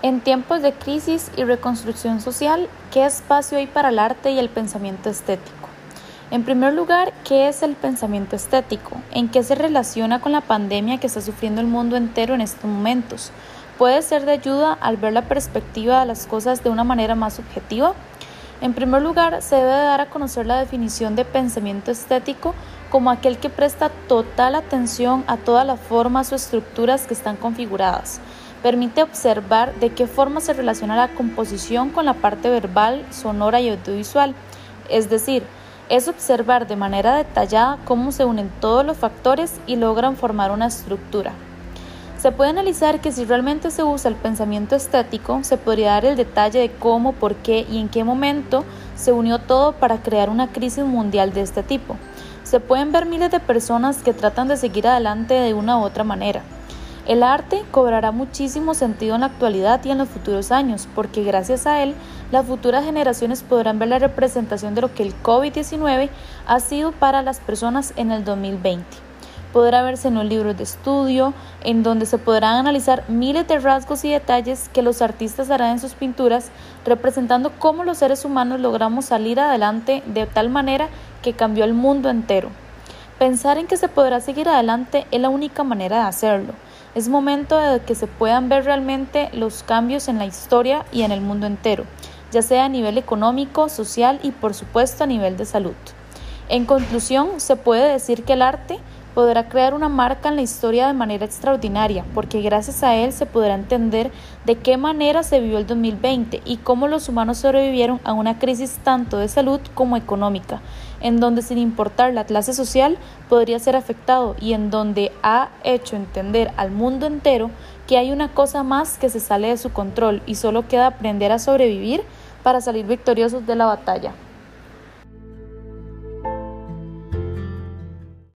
En tiempos de crisis y reconstrucción social, ¿qué espacio hay para el arte y el pensamiento estético? En primer lugar, ¿qué es el pensamiento estético? ¿En qué se relaciona con la pandemia que está sufriendo el mundo entero en estos momentos? ¿Puede ser de ayuda al ver la perspectiva de las cosas de una manera más objetiva? En primer lugar, se debe dar a conocer la definición de pensamiento estético como aquel que presta total atención a todas las formas o estructuras que están configuradas permite observar de qué forma se relaciona la composición con la parte verbal, sonora y audiovisual, es decir, es observar de manera detallada cómo se unen todos los factores y logran formar una estructura. Se puede analizar que si realmente se usa el pensamiento estético, se podría dar el detalle de cómo, por qué y en qué momento se unió todo para crear una crisis mundial de este tipo. Se pueden ver miles de personas que tratan de seguir adelante de una u otra manera. El arte cobrará muchísimo sentido en la actualidad y en los futuros años, porque gracias a él las futuras generaciones podrán ver la representación de lo que el COVID-19 ha sido para las personas en el 2020. Podrá verse en los libros de estudio, en donde se podrán analizar miles de rasgos y detalles que los artistas harán en sus pinturas, representando cómo los seres humanos logramos salir adelante de tal manera que cambió el mundo entero. Pensar en que se podrá seguir adelante es la única manera de hacerlo es momento de que se puedan ver realmente los cambios en la historia y en el mundo entero, ya sea a nivel económico, social y por supuesto a nivel de salud. En conclusión, se puede decir que el arte podrá crear una marca en la historia de manera extraordinaria, porque gracias a él se podrá entender de qué manera se vivió el 2020 y cómo los humanos sobrevivieron a una crisis tanto de salud como económica, en donde sin importar la clase social podría ser afectado y en donde ha hecho entender al mundo entero que hay una cosa más que se sale de su control y solo queda aprender a sobrevivir para salir victoriosos de la batalla.